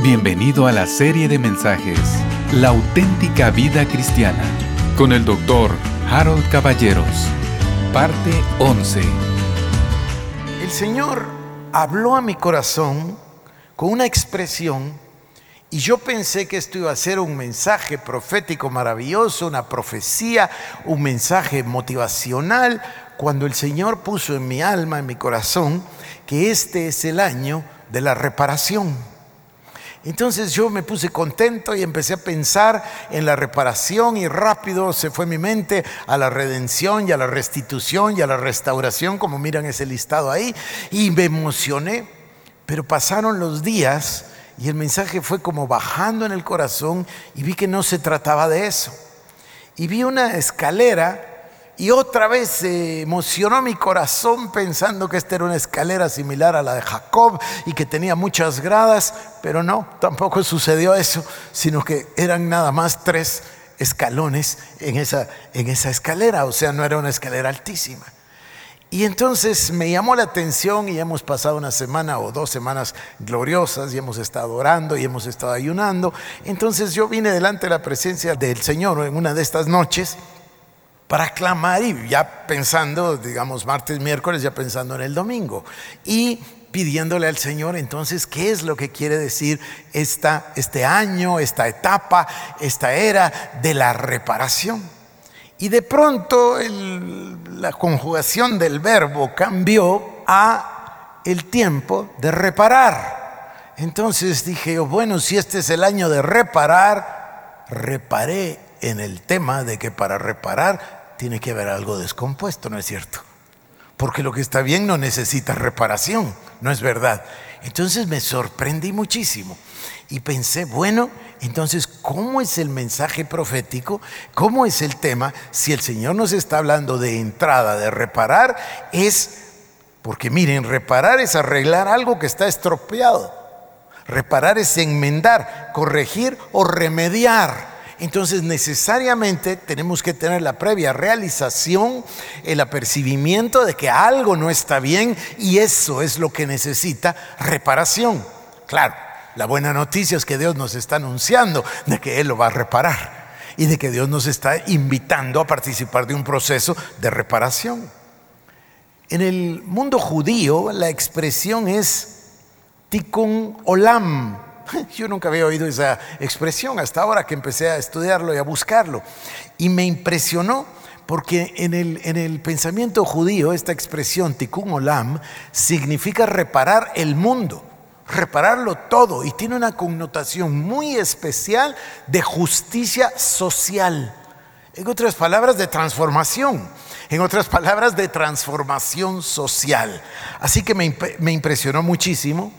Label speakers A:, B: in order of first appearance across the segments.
A: Bienvenido a la serie de mensajes La auténtica vida cristiana con el doctor Harold Caballeros, parte 11.
B: El Señor habló a mi corazón con una expresión y yo pensé que esto iba a ser un mensaje profético maravilloso, una profecía, un mensaje motivacional, cuando el Señor puso en mi alma, en mi corazón, que este es el año de la reparación. Entonces yo me puse contento y empecé a pensar en la reparación y rápido se fue mi mente a la redención y a la restitución y a la restauración, como miran ese listado ahí, y me emocioné. Pero pasaron los días y el mensaje fue como bajando en el corazón y vi que no se trataba de eso. Y vi una escalera y otra vez se emocionó mi corazón pensando que esta era una escalera similar a la de Jacob y que tenía muchas gradas, pero no, tampoco sucedió eso, sino que eran nada más tres escalones en esa, en esa escalera, o sea, no era una escalera altísima. Y entonces me llamó la atención y hemos pasado una semana o dos semanas gloriosas y hemos estado orando y hemos estado ayunando. Entonces yo vine delante de la presencia del Señor en una de estas noches para clamar y ya pensando, digamos, martes, miércoles, ya pensando en el domingo. Y pidiéndole al Señor entonces qué es lo que quiere decir esta, este año, esta etapa, esta era de la reparación. Y de pronto la conjugación del verbo cambió a el tiempo de reparar. Entonces dije, bueno, si este es el año de reparar, reparé en el tema de que para reparar tiene que haber algo descompuesto, ¿no es cierto? Porque lo que está bien no necesita reparación, ¿no es verdad? Entonces me sorprendí muchísimo y pensé, bueno, entonces, ¿cómo es el mensaje profético? ¿Cómo es el tema? Si el Señor nos está hablando de entrada, de reparar, es, porque miren, reparar es arreglar algo que está estropeado. Reparar es enmendar, corregir o remediar. Entonces necesariamente tenemos que tener la previa realización, el apercibimiento de que algo no está bien y eso es lo que necesita reparación. Claro, la buena noticia es que Dios nos está anunciando de que Él lo va a reparar y de que Dios nos está invitando a participar de un proceso de reparación. En el mundo judío la expresión es tikkun olam. Yo nunca había oído esa expresión hasta ahora que empecé a estudiarlo y a buscarlo. Y me impresionó porque en el, en el pensamiento judío esta expresión tikkun olam significa reparar el mundo repararlo todo y tiene una connotación muy especial de justicia social. En otras palabras, de transformación. En otras palabras, de transformación social. Así que me, me impresionó muchísimo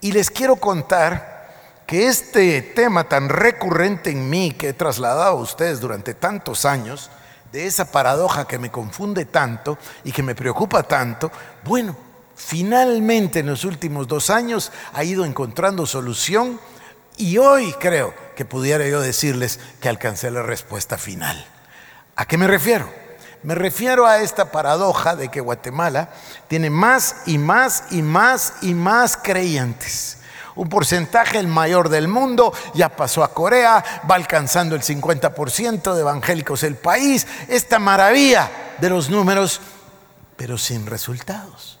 B: y les quiero contar que este tema tan recurrente en mí que he trasladado a ustedes durante tantos años, de esa paradoja que me confunde tanto y que me preocupa tanto, bueno, finalmente en los últimos dos años ha ido encontrando solución y hoy creo que pudiera yo decirles que alcancé la respuesta final. ¿A qué me refiero? Me refiero a esta paradoja de que Guatemala tiene más y más y más y más creyentes. Un porcentaje el mayor del mundo, ya pasó a Corea, va alcanzando el 50% de evangélicos el país. Esta maravilla de los números, pero sin resultados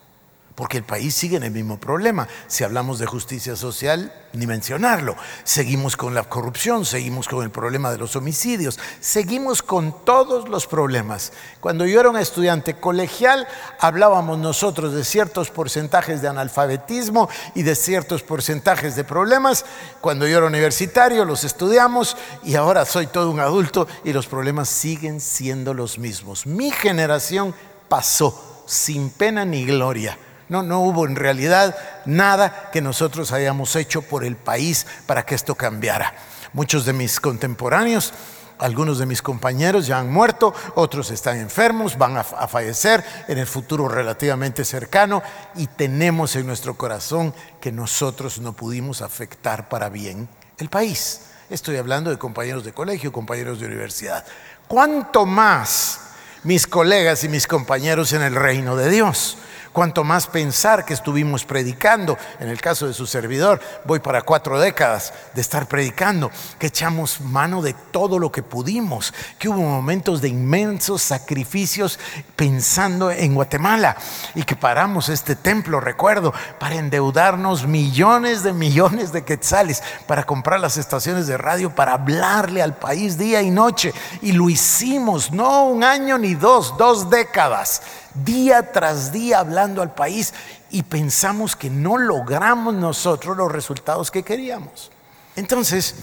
B: porque el país sigue en el mismo problema. Si hablamos de justicia social, ni mencionarlo. Seguimos con la corrupción, seguimos con el problema de los homicidios, seguimos con todos los problemas. Cuando yo era un estudiante colegial, hablábamos nosotros de ciertos porcentajes de analfabetismo y de ciertos porcentajes de problemas. Cuando yo era universitario, los estudiamos y ahora soy todo un adulto y los problemas siguen siendo los mismos. Mi generación pasó sin pena ni gloria no, no hubo en realidad nada que nosotros hayamos hecho por el país para que esto cambiara. Muchos de mis contemporáneos, algunos de mis compañeros ya han muerto, otros están enfermos, van a, a fallecer en el futuro relativamente cercano y tenemos en nuestro corazón que nosotros no pudimos afectar para bien el país. Estoy hablando de compañeros de colegio, compañeros de universidad. ¿Cuánto más mis colegas y mis compañeros en el reino de Dios? Cuanto más pensar que estuvimos predicando, en el caso de su servidor, voy para cuatro décadas de estar predicando, que echamos mano de todo lo que pudimos, que hubo momentos de inmensos sacrificios pensando en Guatemala y que paramos este templo, recuerdo, para endeudarnos millones de millones de quetzales, para comprar las estaciones de radio, para hablarle al país día y noche. Y lo hicimos, no un año ni dos, dos décadas día tras día hablando al país y pensamos que no logramos nosotros los resultados que queríamos. Entonces,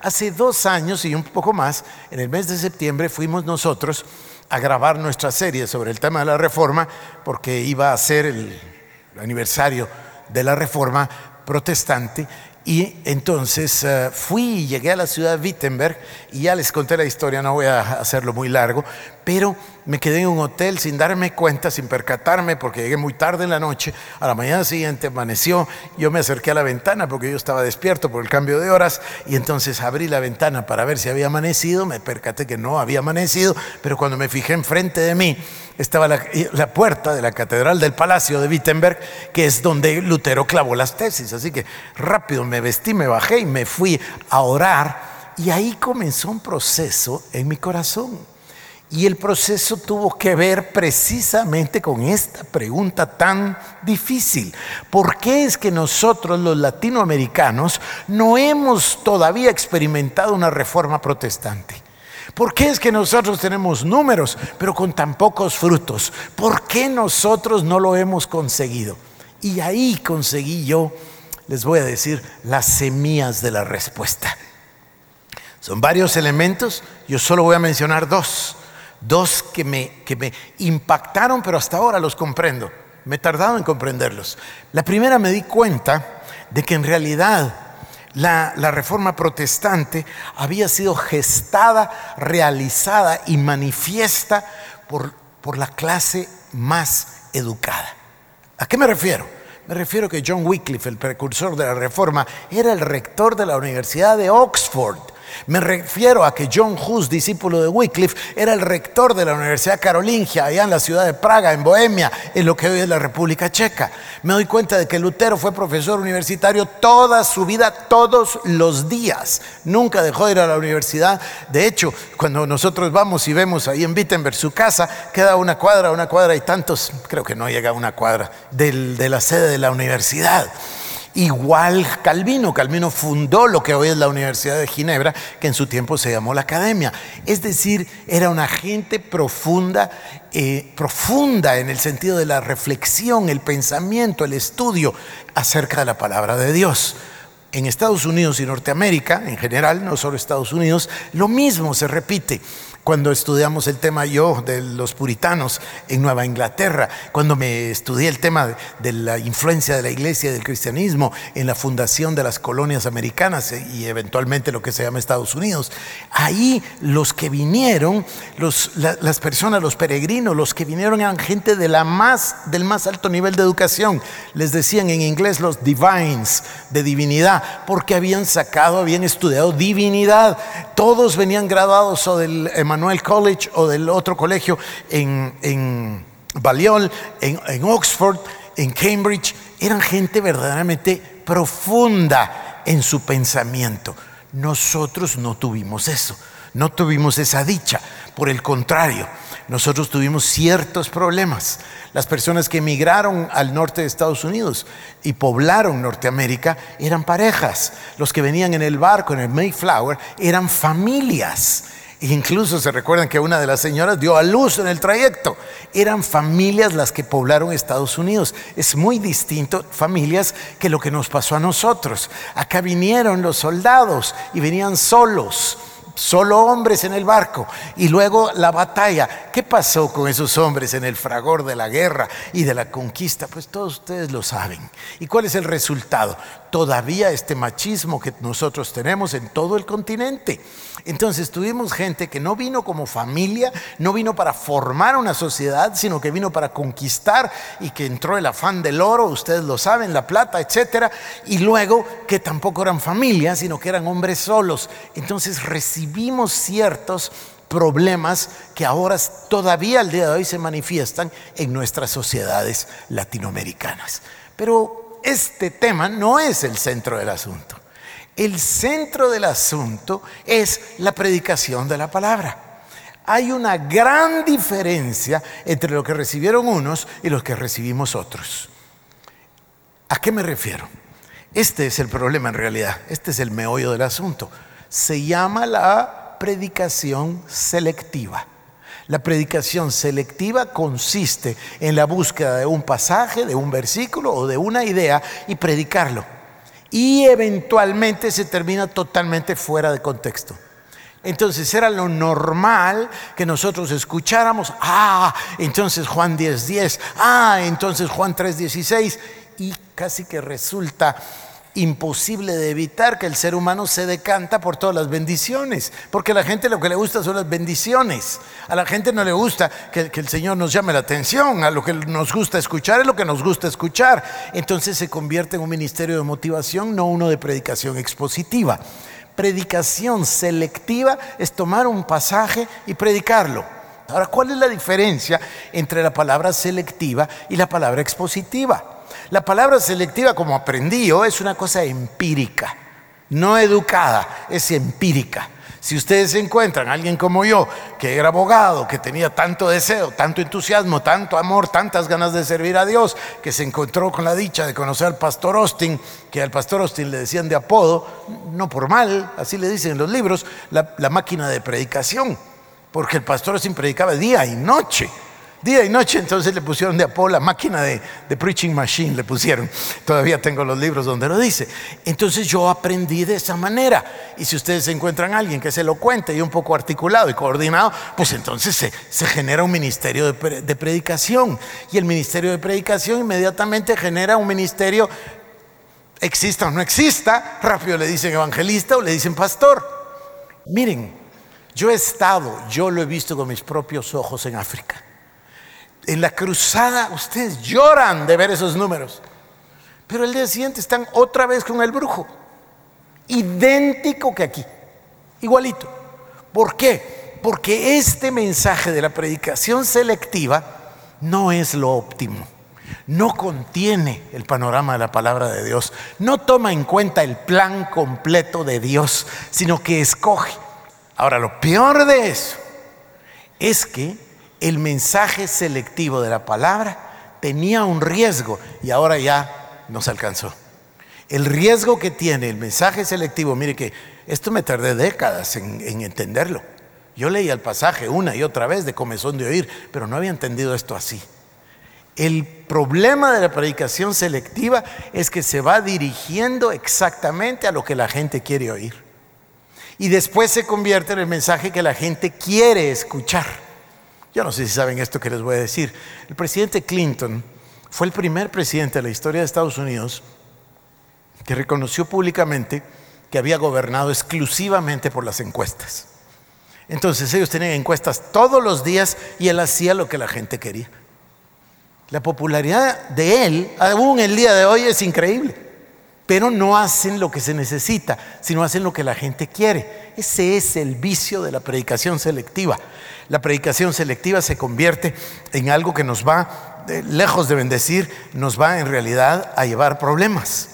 B: hace dos años y un poco más, en el mes de septiembre fuimos nosotros a grabar nuestra serie sobre el tema de la reforma, porque iba a ser el aniversario de la reforma protestante y entonces eh, fui y llegué a la ciudad de Wittenberg y ya les conté la historia, no voy a hacerlo muy largo, pero me quedé en un hotel sin darme cuenta, sin percatarme, porque llegué muy tarde en la noche. A la mañana siguiente amaneció, yo me acerqué a la ventana porque yo estaba despierto por el cambio de horas y entonces abrí la ventana para ver si había amanecido, me percaté que no había amanecido, pero cuando me fijé enfrente de mí estaba la, puerta de la Catedral del Palacio de Wittenberg, que es donde Lutero clavó las tesis. Así que rápido me vestí, me bajé y me fui a orar y ahí comenzó un proceso en mi corazón. Y el proceso tuvo que ver precisamente con esta pregunta tan difícil. ¿Por qué es que nosotros los latinoamericanos no hemos todavía experimentado una reforma protestante? ¿Por qué es que nosotros tenemos números pero con tan pocos frutos? ¿Por qué nosotros no lo hemos conseguido? Y ahí conseguí yo, les voy a decir, las semillas de la respuesta. Son varios elementos, yo solo voy a mencionar dos dos que me, que me impactaron, pero hasta ahora los comprendo. Me he tardado en comprenderlos. La primera me di cuenta de que en realidad la, la, reforma protestante había sido gestada, realizada y manifiesta por, por la clase más educada. ¿A qué me refiero? Me refiero que John Wycliffe, el precursor de la reforma, era el rector de la Universidad de Oxford me refiero a que John Hus, discípulo de Wycliffe, era el rector de la Universidad Carolingia, allá en la ciudad de Praga, en Bohemia, en lo que hoy es la República Checa. Me doy cuenta de que Lutero fue profesor universitario toda su vida, todos los días. Nunca dejó de ir a la universidad. De hecho, cuando nosotros vamos y vemos ahí en Wittenberg su casa, queda una cuadra, una cuadra y tantos, creo que no llega a una cuadra, de la sede de la universidad. Igual Calvino, Calvino fundó lo que hoy es la Universidad de Ginebra, que en su tiempo se llamó la Academia. Es decir, era una gente profunda, eh, profunda en el sentido de la reflexión, el pensamiento, el estudio acerca de la palabra de Dios. En Estados Unidos y Norteamérica, en general, no solo Estados Unidos, lo mismo se repite cuando estudiamos el tema yo de los puritanos en Nueva Inglaterra, cuando me estudié el tema de la influencia de la iglesia y del cristianismo en la fundación de las colonias americanas y eventualmente lo que se llama Estados Unidos. Ahí los que vinieron, las personas, los peregrinos, los que vinieron eran gente del más alto nivel de educación. Les decían en inglés los divines, de divinidad, porque habían sacado, habían estudiado divinidad. Todos venían graduados o del Emmanuel College o del otro colegio en, en Balliol, en, en Oxford, en Cambridge, eran gente verdaderamente profunda en su pensamiento. Nosotros no tuvimos eso, no tuvimos esa dicha. Por el contrario, nosotros tuvimos ciertos problemas. Las personas que emigraron al norte de Estados Unidos y poblaron Norteamérica eran parejas. Los que venían en el barco, en el Mayflower, eran familias. Incluso se recuerdan que una de las señoras dio a luz en el trayecto. Eran familias las que poblaron Estados Unidos. Es muy distinto familias que lo que nos pasó a nosotros. Acá vinieron los soldados y venían solos solo hombres en el barco. Y luego la batalla. ¿Qué pasó con esos hombres en el fragor de la guerra y de la conquista? Pues todos ustedes lo saben. ¿Y cuál es el resultado? Todavía este machismo que nosotros tenemos en todo el continente. Entonces tuvimos gente que no vino como familia, no vino para formar una sociedad, sino que vino para conquistar y que entró el afán del oro, ustedes lo saben, la plata, etcétera, y luego que tampoco eran familia, sino que eran hombres solos. Entonces recibimos ciertos problemas que ahora todavía al día de hoy se manifiestan en nuestras sociedades latinoamericanas. Pero este tema no es el centro del asunto. El centro del asunto es la predicación de la palabra. Hay una gran diferencia entre lo que recibieron unos y lo que recibimos otros. ¿A qué me refiero? Este es el problema en realidad, este es el meollo del asunto. Se llama la predicación selectiva. La predicación selectiva consiste en la búsqueda de un pasaje, de un versículo o de una idea y predicarlo. Y eventualmente se termina totalmente fuera de contexto. Entonces era lo normal que nosotros escucháramos, ah, entonces Juan 10:10, 10, ah, entonces Juan 3:16, y casi que resulta imposible de evitar que el ser humano se decanta por todas las bendiciones, porque a la gente lo que le gusta son las bendiciones, a la gente no le gusta que, el Señor nos llame la atención, a lo que nos gusta escuchar es lo que nos gusta escuchar, entonces se convierte en un ministerio de motivación, no uno de predicación expositiva. Predicación selectiva es tomar un pasaje y predicarlo. Ahora, ¿cuál es la diferencia entre la palabra selectiva y la palabra expositiva? La palabra selectiva, como aprendí yo, es una cosa empírica, no educada, es empírica. Si ustedes encuentran a alguien como yo, que era abogado, que tenía tanto deseo, tanto entusiasmo, tanto amor, tantas ganas de servir a Dios, que se encontró con la dicha de conocer al pastor Austin, que al pastor Austin le decían de apodo, no por mal, así le dicen en los libros, la, la máquina de predicación, porque el pastor Austin predicaba día y noche. Día y noche entonces le pusieron de apodo la máquina de, preaching machine, le pusieron. Todavía tengo los libros donde lo dice. Entonces yo aprendí de esa manera. Y si ustedes encuentran a alguien que se lo cuente y un poco articulado y coordinado, pues entonces se, genera un ministerio de, de predicación. Y el ministerio de predicación inmediatamente genera un ministerio, exista o no exista, rápido le dicen evangelista o le dicen pastor. Miren, yo he estado, yo lo he visto con mis propios ojos en África en la cruzada ustedes lloran de ver esos números. Pero el día siguiente están otra vez con el brujo. Idéntico que aquí. Igualito. ¿Por qué? Porque este mensaje de la predicación selectiva no es lo óptimo. No contiene el panorama de la palabra de Dios. No toma en cuenta el plan completo de Dios, sino que escoge. Ahora, lo peor de eso es que el mensaje selectivo de la palabra tenía un riesgo y ahora ya nos alcanzó. El riesgo que tiene el mensaje selectivo, mire que esto me tardé décadas en, entenderlo. Yo leía el pasaje una y otra vez de comezón de oír, pero no había entendido esto así. El problema de la predicación selectiva es que se va dirigiendo exactamente a lo que la gente quiere oír. Y después se convierte en el mensaje que la gente quiere escuchar. Yo no sé si saben esto que les voy a decir. El presidente Clinton fue el primer presidente de la historia de Estados Unidos que reconoció públicamente que había gobernado exclusivamente por las encuestas. Entonces ellos tenían encuestas todos los días y él hacía lo que la gente quería. La popularidad de él, aún el día de hoy, es increíble. Pero no hacen lo que se necesita, sino hacen lo que la gente quiere. Ese es el vicio de la predicación selectiva. La predicación selectiva se convierte en algo que nos va, eh, lejos de bendecir, nos va en realidad a llevar problemas.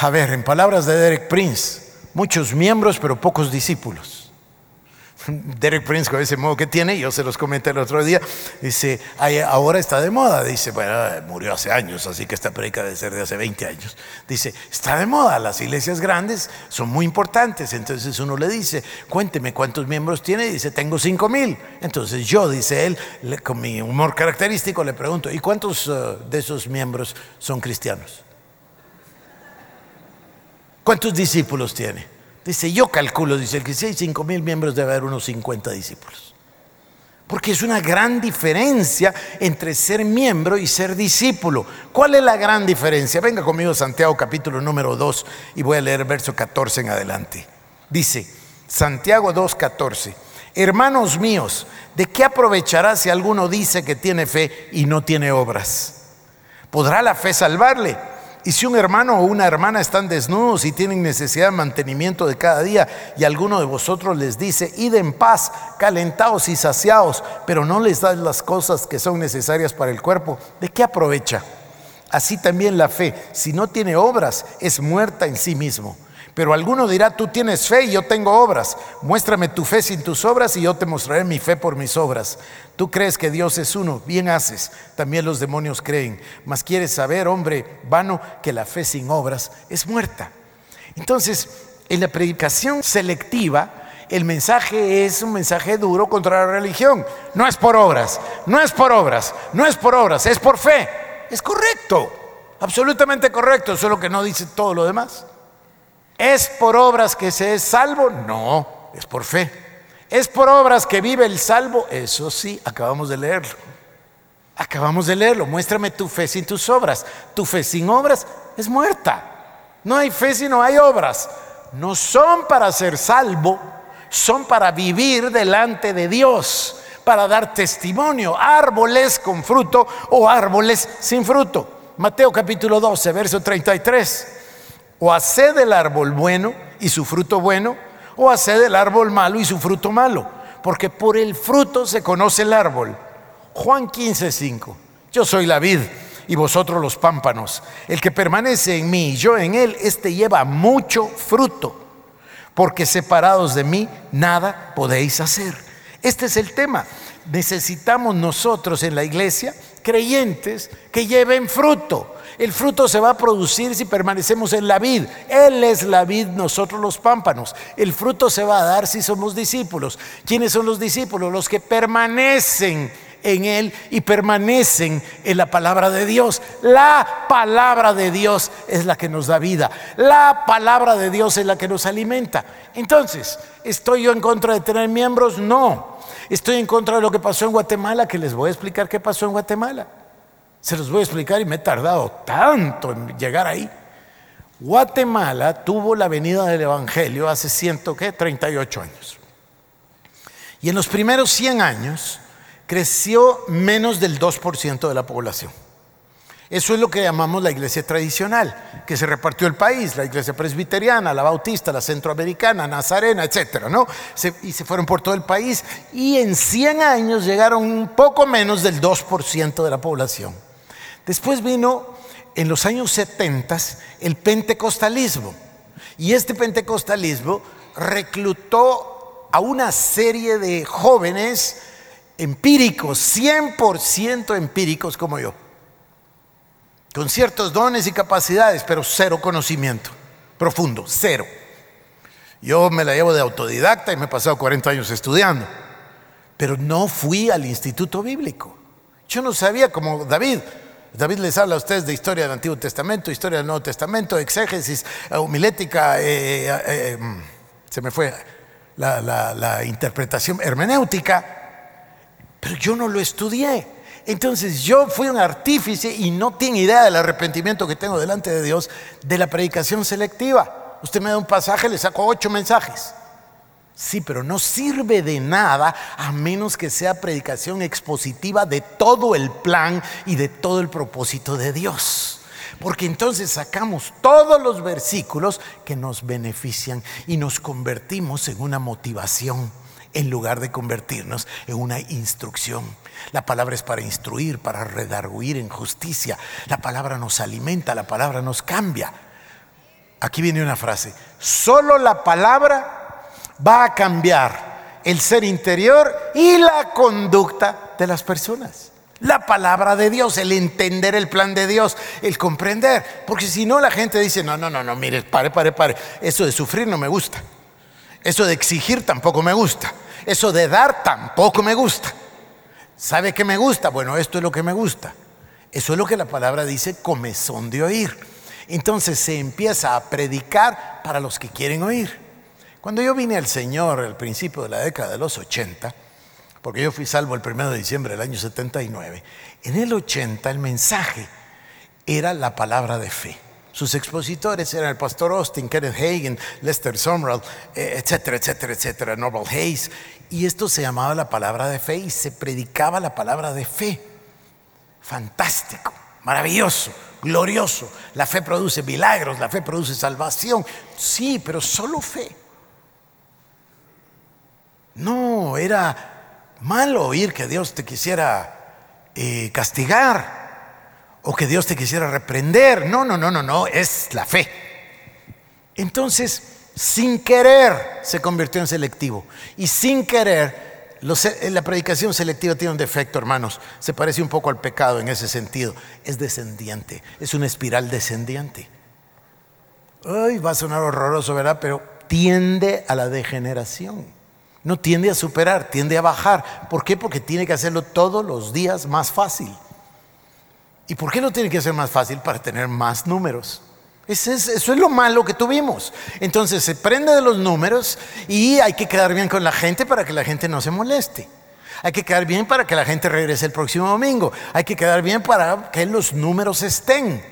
B: A ver, en palabras de Derek Prince, muchos miembros pero pocos discípulos. Derek Prince con ese modo que tiene, yo se los comenté el otro día, dice, ahora está de moda, dice, bueno, murió hace años, así que esta predica debe ser de hace 20 años. Dice, está de moda, las iglesias grandes son muy importantes, entonces uno le dice, cuénteme cuántos miembros tiene, dice, tengo 5 mil. Entonces yo, dice él, con mi humor característico, le pregunto, ¿y cuántos uh, de esos miembros son cristianos? ¿Cuántos discípulos tiene? Dice, yo calculo, dice el que si hay 5 mil miembros debe haber unos 50 discípulos. Porque es una gran diferencia entre ser miembro y ser discípulo. ¿Cuál es la gran diferencia? Venga conmigo Santiago capítulo número 2 y voy a leer verso 14 en adelante. Dice, Santiago 2, 14. Hermanos míos, ¿de qué aprovechará si alguno dice que tiene fe y no tiene obras? ¿Podrá la fe salvarle? Y si un hermano o una hermana están desnudos y tienen necesidad de mantenimiento de cada día, y alguno de vosotros les dice, id en paz, calentados y saciados, pero no les das las cosas que son necesarias para el cuerpo, ¿de qué aprovecha? Así también la fe, si no tiene obras, es muerta en sí mismo. Pero alguno dirá, tú tienes fe y yo tengo obras. Muéstrame tu fe sin tus obras y yo te mostraré mi fe por mis obras. Tú crees que Dios es uno, bien haces. También los demonios creen. Mas quieres saber, hombre vano, que la fe sin obras es muerta. Entonces, en la predicación selectiva, el mensaje es un mensaje duro contra la religión. No es por obras, no es por obras, no es por obras, es por fe. Es correcto, absolutamente correcto, solo que no dice todo lo demás. ¿Es por obras que se es salvo? No, es por fe. ¿Es por obras que vive el salvo? Eso sí, acabamos de leerlo. Acabamos de leerlo. Muéstrame tu fe sin tus obras. Tu fe sin obras es muerta. No hay fe si no hay obras. No son para ser salvo, son para vivir delante de Dios, para dar testimonio, árboles con fruto o árboles sin fruto. Mateo capítulo 12, verso 33. O haced el árbol bueno y su fruto bueno, o haced el árbol malo y su fruto malo, porque por el fruto se conoce el árbol. Juan 15, 5. Yo soy la vid y vosotros los pámpanos. El que permanece en mí y yo en él, este lleva mucho fruto, porque separados de mí nada podéis hacer. Este es el tema. Necesitamos nosotros en la iglesia creyentes que lleven fruto. El fruto se va a producir si permanecemos en la vid. Él es la vid, nosotros los pámpanos. El fruto se va a dar si somos discípulos. ¿Quiénes son los discípulos? Los que permanecen en Él y permanecen en la palabra de Dios. La palabra de Dios es la que nos da vida. La palabra de Dios es la que nos alimenta. Entonces, ¿estoy yo en contra de tener miembros? No. Estoy en contra de lo que pasó en Guatemala, que les voy a explicar qué pasó en Guatemala. Se los voy a explicar y me he tardado tanto en llegar ahí. Guatemala tuvo la venida del Evangelio hace 138 años. Y en los primeros 100 años creció menos del 2% de la población. Eso es lo que llamamos la iglesia tradicional, que se repartió el país, la iglesia presbiteriana, la bautista, la centroamericana, nazarena, etcétera, ¿no? y se fueron por todo el país y en 100 años llegaron un poco menos del 2% de la población. Después vino en los años 70 el pentecostalismo. Y este pentecostalismo reclutó a una serie de jóvenes empíricos, 100% empíricos como yo, con ciertos dones y capacidades, pero cero conocimiento profundo, cero. Yo me la llevo de autodidacta y me he pasado 40 años estudiando, pero no fui al instituto bíblico. Yo no sabía como David, David les habla a ustedes de historia del Antiguo Testamento, historia del Nuevo Testamento, exégesis, eh, homilética, eh, eh, mm, se me fue la, la interpretación hermenéutica, pero yo no lo estudié. Entonces yo fui un artífice y no tiene idea del arrepentimiento que tengo delante de Dios de la predicación selectiva. Usted me da un pasaje, le saco ocho mensajes. Sí, pero no sirve de nada a menos que sea predicación expositiva de todo el plan y de todo el propósito de Dios. Porque entonces sacamos todos los versículos que nos benefician y nos convertimos en una motivación en lugar de convertirnos en una instrucción. La palabra es para instruir, para redarguir en justicia. La palabra nos alimenta, la palabra nos cambia. Aquí viene una frase. Solo la palabra va a cambiar el ser interior y la conducta de las personas. La palabra de Dios, el entender el plan de Dios, el comprender. Porque si no, la gente dice, no, no, no, no, mire, pare, pare, pare. Eso de sufrir no me gusta. Eso de exigir tampoco me gusta. Eso de dar tampoco me gusta. ¿Sabe qué me gusta? Bueno, esto es lo que me gusta. Eso es lo que la palabra dice, comezón de oír. Entonces se empieza a predicar para los que quieren oír. Cuando yo vine al Señor al principio de la década de los 80, porque yo fui salvo el 1 de diciembre del año 79, en el 80 el mensaje era la palabra de fe. Sus expositores eran el pastor Austin, Kenneth Hagen, Lester Sumrall, eh, etcétera, etcétera, etcétera, Norval Hayes. Y esto se llamaba la palabra de fe y se predicaba la palabra de fe. Fantástico, maravilloso glorioso. La fe produce milagros, la fe produce salvación. Sí, pero solo fe. No, era malo oír que Dios te quisiera eh, castigar o que Dios te quisiera reprender. No, no, no, no, no, es la fe. Entonces, sin querer se convirtió en selectivo. Y sin querer, la predicación selectiva tiene un defecto, hermanos. Se parece un poco al pecado en ese sentido. Es descendiente, es una espiral descendiente. Ay, va a sonar horroroso, ¿verdad? Pero tiende a la degeneración. No tiende a superar, tiende a bajar. ¿Por qué? Porque tiene que hacerlo todos los días más fácil. ¿Y por qué no tiene que ser más fácil? Para tener más números. Eso es, lo malo que tuvimos. Entonces se prende de los números y hay que quedar bien con la gente para que la gente no se moleste. Hay que quedar bien para que la gente regrese el próximo domingo. Hay que quedar bien para que los números estén.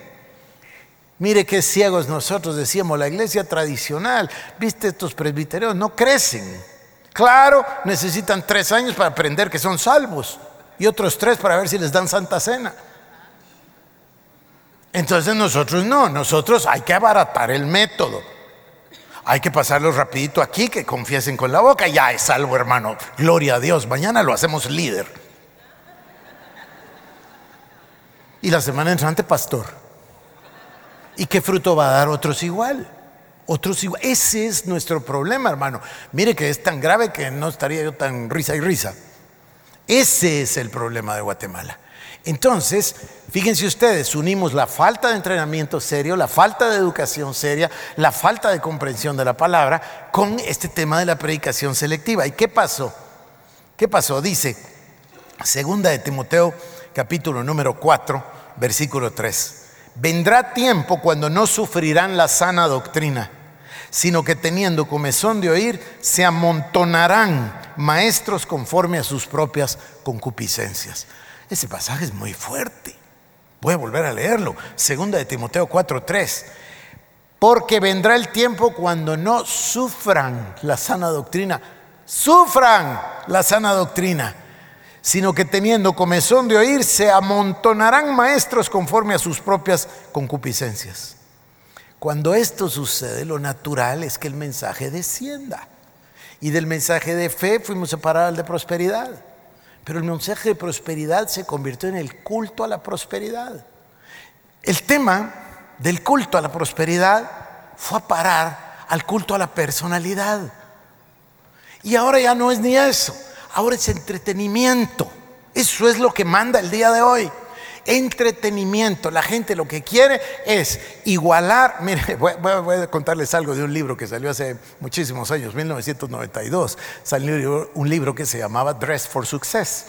B: Mire qué ciegos nosotros decíamos, la iglesia tradicional, viste estos presbiterios, no crecen. Claro, necesitan tres años para aprender que son salvos y otros tres para ver si les dan santa cena. Entonces nosotros no, nosotros hay que abaratar el método. Hay que pasarlo rapidito aquí, que confiesen con la boca. Ya es salvo, hermano. Gloria a Dios. Mañana lo hacemos líder. Y la semana entrante, pastor. ¿Y qué fruto va a dar otros igual? Otros igual. Ese es nuestro problema, hermano. Mire que es tan grave que no estaría yo tan risa y risa. Ese es el problema de Guatemala. Entonces, fíjense ustedes, unimos la falta de entrenamiento serio, la falta de educación seria, la falta de comprensión de la palabra con este tema de la predicación selectiva. ¿Y qué pasó? ¿Qué pasó? Dice, segunda de Timoteo, capítulo número 4, versículo 3. Vendrá tiempo cuando no sufrirán la sana doctrina, sino que teniendo comezón de oír, se amontonarán maestros conforme a sus propias concupiscencias. Ese pasaje es muy fuerte. Voy a volver a leerlo. Segunda de Timoteo 4:3. Porque vendrá el tiempo cuando no sufran la sana doctrina, sufran la sana doctrina, sino que teniendo comezón de oír, se amontonarán maestros conforme a sus propias concupiscencias. Cuando esto sucede, lo natural es que el mensaje descienda. Y del mensaje de fe fuimos separados al de prosperidad. Pero el mensaje de prosperidad se convirtió en el culto a la prosperidad. El tema del culto a la prosperidad fue a parar al culto a la personalidad. Y ahora ya no es ni eso, ahora es entretenimiento. Eso es lo que manda el día de hoy entretenimiento. La gente lo que quiere es igualar. Mire, voy, a contarles algo de un libro que salió hace muchísimos años, 1992. Salió un libro que se llamaba Dress for Success.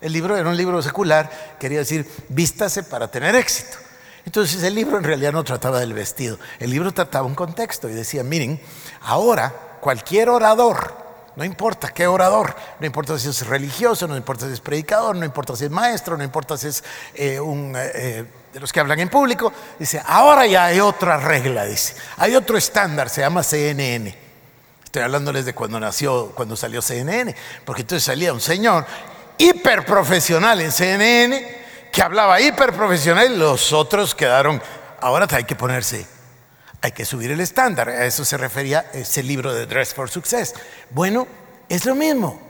B: El libro era un libro secular, quería decir, vístase para tener éxito. Entonces el libro en realidad no trataba del vestido, el libro trataba un contexto y decía, miren, ahora cualquier orador no importa qué orador, no importa si es religioso, no importa si es predicador, no importa si es maestro, no importa si es eh, un, eh, eh, de los que hablan en público. Dice, ahora ya hay otra regla, dice. Hay otro estándar, se llama CNN. Estoy hablándoles de cuando nació, cuando salió CNN, porque entonces salía un señor hiperprofesional en CNN que hablaba hiperprofesional y los otros quedaron, ahora hay que ponerse hay que subir el estándar. A eso se refería ese libro de Dress for Success. Bueno, es lo mismo.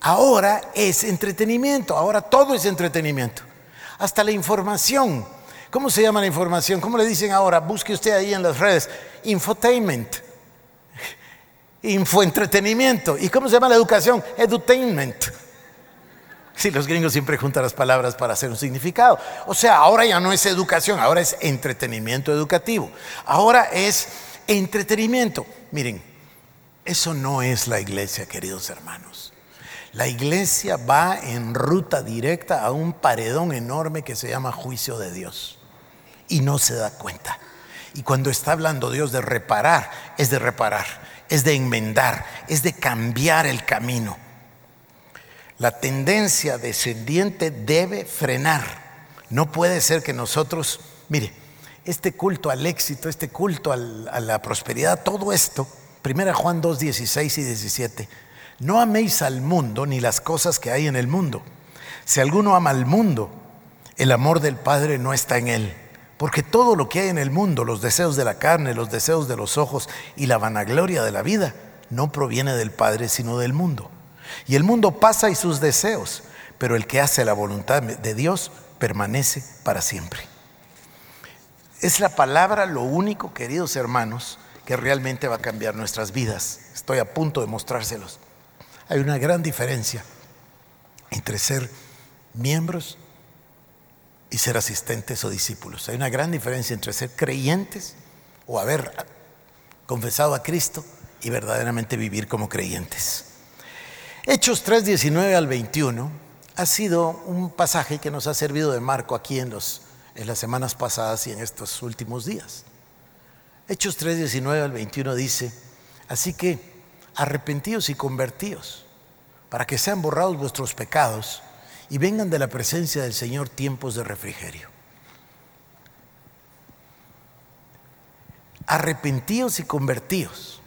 B: Ahora es entretenimiento, ahora todo es entretenimiento. Hasta la información. ¿Cómo se llama la información? ¿Cómo le dicen ahora? Busque usted ahí en las redes. Infotainment. Infoentretenimiento. ¿Y cómo se llama la educación? Edutainment. Si los gringos siempre juntan las palabras para hacer un significado. O sea, ahora ya no es educación, ahora es entretenimiento educativo. Ahora es entretenimiento. Miren, eso no es la iglesia, queridos hermanos. La iglesia va en ruta directa a un paredón enorme que se llama juicio de Dios. Y no se da cuenta. Y cuando está hablando Dios de reparar, es de reparar, es de enmendar, es de cambiar el camino. La tendencia descendiente debe frenar. No puede ser que nosotros, mire, este culto al éxito, este culto a la prosperidad, todo esto, 1 Juan 2, 16 y 17, no améis al mundo ni las cosas que hay en el mundo. Si alguno ama al mundo, el amor del Padre no está en él, Porque todo lo que hay en el mundo, los deseos de la carne, los deseos de los ojos y la vanagloria de la vida, no proviene del Padre, sino del mundo. Y el mundo pasa y sus deseos, pero el que hace la voluntad de Dios permanece para siempre. Es la palabra lo único, queridos hermanos, que realmente va a cambiar nuestras vidas. Estoy a punto de mostrárselos. Hay una gran diferencia entre ser miembros y ser asistentes o discípulos. Hay una gran diferencia entre ser creyentes o haber confesado a Cristo y verdaderamente vivir como creyentes. Hechos 3, 19 al 21 ha sido un pasaje que nos ha servido de marco aquí en, los, en las semanas pasadas y en estos últimos días. Hechos 3, 19 al 21 dice, así que arrepentíos y convertíos para que sean borrados vuestros pecados y vengan de la presencia del Señor tiempos de refrigerio. Arrepentíos y convertíos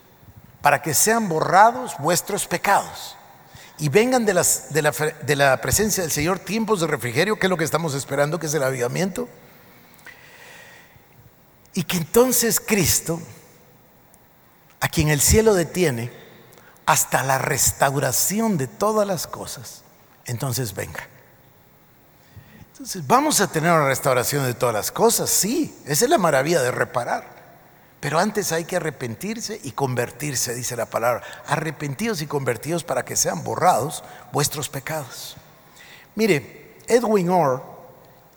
B: para que sean borrados vuestros pecados y vengan de, de, la, de, la, presencia del Señor tiempos de refrigerio, que es lo que estamos esperando, que es el avivamiento. Y que entonces Cristo, a quien el cielo detiene, hasta la restauración de todas las cosas, entonces venga. Entonces, vamos a tener una restauración de todas las cosas, sí, esa es la maravilla de reparar. Pero antes hay que arrepentirse y convertirse, dice la palabra. Arrepentidos y convertidos para que sean borrados vuestros pecados. Mire, Edwin Orr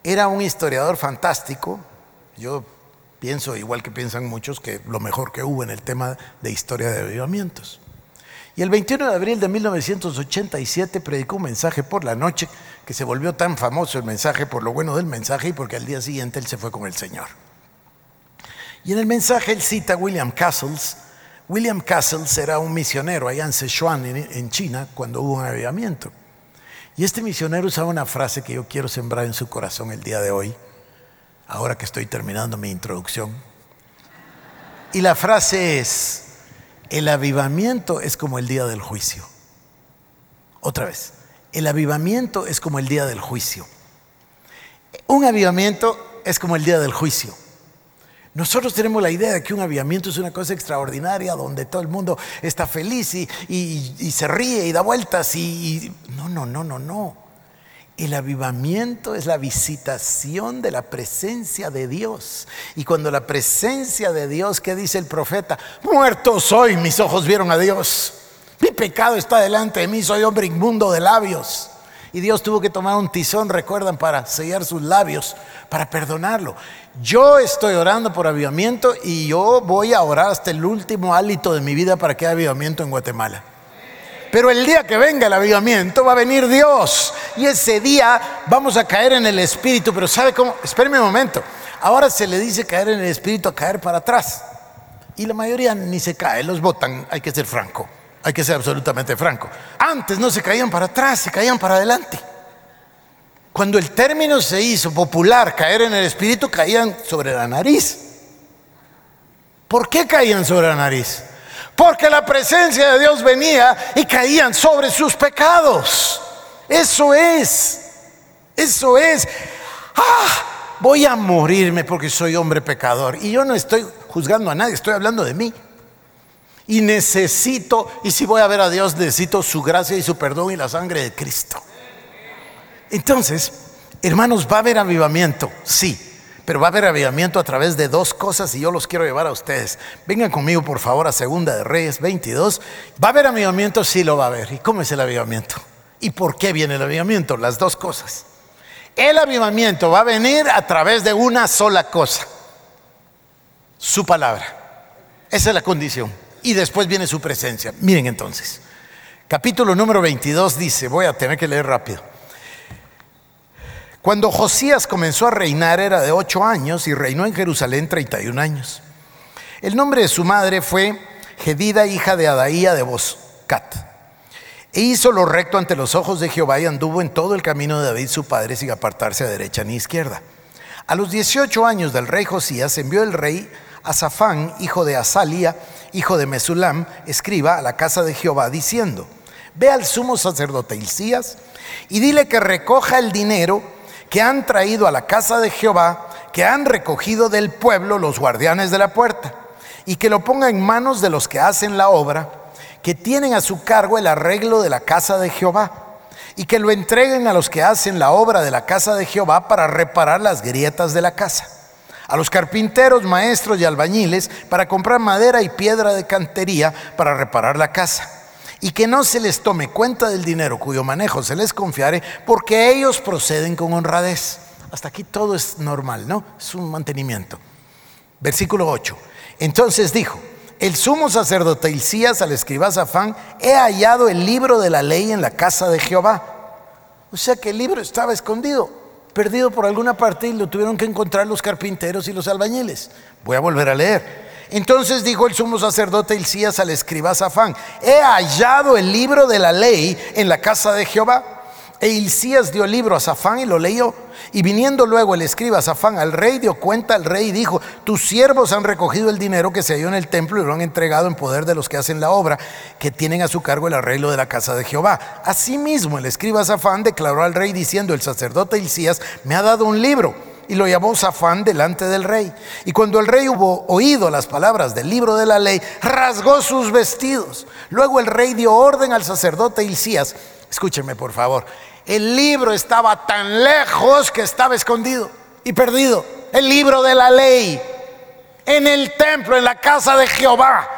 B: era un historiador fantástico. Yo pienso, igual que piensan muchos, que lo mejor que hubo en el tema de historia de avivamientos. Y el 21 de abril de 1987 predicó un mensaje por la noche que se volvió tan famoso el mensaje por lo bueno del mensaje y porque al día siguiente él se fue con el Señor. Y en el mensaje él cita a William Castles. William Castles era un misionero allá en Sichuan, en China, cuando hubo un avivamiento. Y este misionero usaba una frase que yo quiero sembrar en su corazón el día de hoy, ahora que estoy terminando mi introducción. Y la frase es, el avivamiento es como el día del juicio. Otra vez, el avivamiento es como el día del juicio. Un avivamiento es como el día del juicio. Nosotros tenemos la idea de que un avivamiento es una cosa extraordinaria donde todo el mundo está feliz y, se ríe y da vueltas y... No, no, no, no, no. El avivamiento es la visitación de la presencia de Dios. Y cuando la presencia de Dios, ¿qué dice el profeta? Muerto soy, mis ojos vieron a Dios. Mi pecado está delante de mí, soy hombre inmundo de labios. Y Dios tuvo que tomar un tizón, recuerdan, para sellar sus labios, para perdonarlo. Yo estoy orando por avivamiento y yo voy a orar hasta el último hálito de mi vida para que haya avivamiento en Guatemala. Pero el día que venga el avivamiento va a venir Dios. Y ese día vamos a caer en el Espíritu. Pero ¿sabe cómo? Espéreme un momento. Ahora se le dice caer en el Espíritu a caer para atrás. Y la mayoría ni se cae, los votan. Hay que ser franco. Hay que ser absolutamente franco. Antes no se caían para atrás, se caían para adelante. Cuando el término se hizo popular, caer en el Espíritu, caían sobre la nariz. ¿Por qué caían sobre la nariz? Porque la presencia de Dios venía y caían sobre sus pecados. Eso es. Eso es. Ah, voy a morirme porque soy hombre pecador. Y yo no estoy juzgando a nadie, estoy hablando de mí. Y necesito, y si voy a ver a Dios, necesito su gracia y su perdón y la sangre de Cristo. Entonces, hermanos, va a haber avivamiento, sí. Pero va a haber avivamiento a través de dos cosas y yo los quiero llevar a ustedes. Vengan conmigo, por favor, a Segunda de Reyes 22. ¿Va a haber avivamiento? Sí, lo va a haber. ¿Y cómo es el avivamiento? ¿Y por qué viene el avivamiento? Las dos cosas. El avivamiento va a venir a través de una sola cosa. Su palabra. Esa es la condición. Y después viene su presencia. Miren entonces. Capítulo número 22 dice, voy a tener que leer rápido. Cuando Josías comenzó a reinar era de ocho años y reinó en Jerusalén 31 años. El nombre de su madre fue Gedida, hija de Adaía de Boscat. E hizo lo recto ante los ojos de Jehová y anduvo en todo el camino de David su padre sin apartarse a derecha ni izquierda. A los 18 años del rey Josías envió el rey a hijo de Asalia, hijo de Mesulam, escriba a la casa de Jehová, diciendo, ve al sumo sacerdote Hilcías y dile que recoja el dinero que han traído a la casa de Jehová, que han recogido del pueblo los guardianes de la puerta, y que lo ponga en manos de los que hacen la obra, que tienen a su cargo el arreglo de la casa de Jehová, y que lo entreguen a los que hacen la obra de la casa de Jehová para reparar las grietas de la casa, a los carpinteros, maestros y albañiles para comprar madera y piedra de cantería para reparar la casa y que no se les tome cuenta del dinero cuyo manejo se les confiare, porque ellos proceden con honradez. Hasta aquí todo es normal, ¿no? Es un mantenimiento. Versículo 8. Entonces dijo, el sumo sacerdote Hilcías al escriba Zafán, he hallado el libro de la ley en la casa de Jehová. O sea que el libro estaba escondido, perdido por alguna parte y lo tuvieron que encontrar los carpinteros y los albañiles. Voy a volver a leer. Entonces dijo el sumo sacerdote Hilcías al escriba Safán, he hallado el libro de la ley en la casa de Jehová. E Hilcías dio el libro a Safán y lo leyó. Y viniendo luego el escriba Safán al rey, dio cuenta al rey y dijo, tus siervos han recogido el dinero que se halló en el templo y lo han entregado en poder de los que hacen la obra, que tienen a su cargo el arreglo de la casa de Jehová. Asimismo el escriba Safán declaró al rey diciendo, el sacerdote Hilcías me ha dado un libro y lo llamó Safán delante del rey. Y cuando el rey hubo oído las palabras del libro de la ley, rasgó sus vestidos. Luego el rey dio orden al sacerdote Hilcías, escúcheme por favor, el libro estaba tan lejos que estaba escondido y perdido. El libro de la ley en el templo, en la casa de Jehová.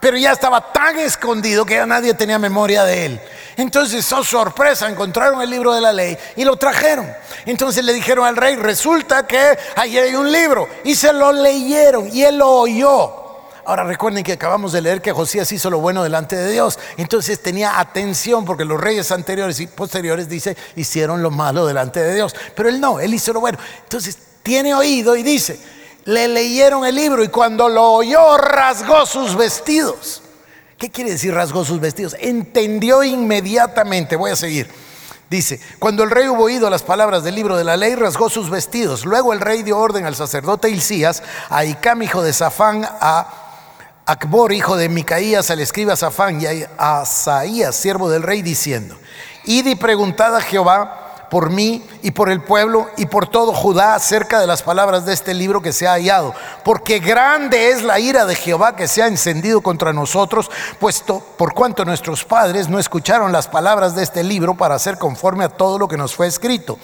B: Pero ya estaba tan escondido que ya nadie tenía memoria de él. Entonces, oh sorpresa, encontraron el libro de la ley y lo trajeron. Entonces le dijeron al rey, resulta que ahí hay un libro. Y se lo leyeron y él lo oyó. Ahora recuerden que acabamos de leer que Josías hizo lo bueno delante de Dios. Entonces tenía atención porque los reyes anteriores y posteriores, dice, hicieron lo malo delante de Dios. Pero él no, él hizo lo bueno. Entonces tiene oído y dice, le leyeron el libro y cuando lo oyó rasgó sus vestidos. ¿Qué quiere decir rasgó sus vestidos? Entendió inmediatamente, voy a seguir. Dice, cuando el rey hubo oído las palabras del libro de la ley, rasgó sus vestidos. Luego el rey dio orden al sacerdote Hilcías, a Icam, hijo de Safán, a Acbor, hijo de Micaías, al escriba Safán, y a Asaías, siervo del rey, diciendo, id y preguntad a Jehová por mí y por el pueblo y por todo Judá acerca de las palabras de este libro que se ha hallado. Porque grande es la ira de Jehová que se ha encendido contra nosotros, puesto por cuanto nuestros padres no escucharon las palabras de este libro para hacer conforme a todo lo que nos fue escrito.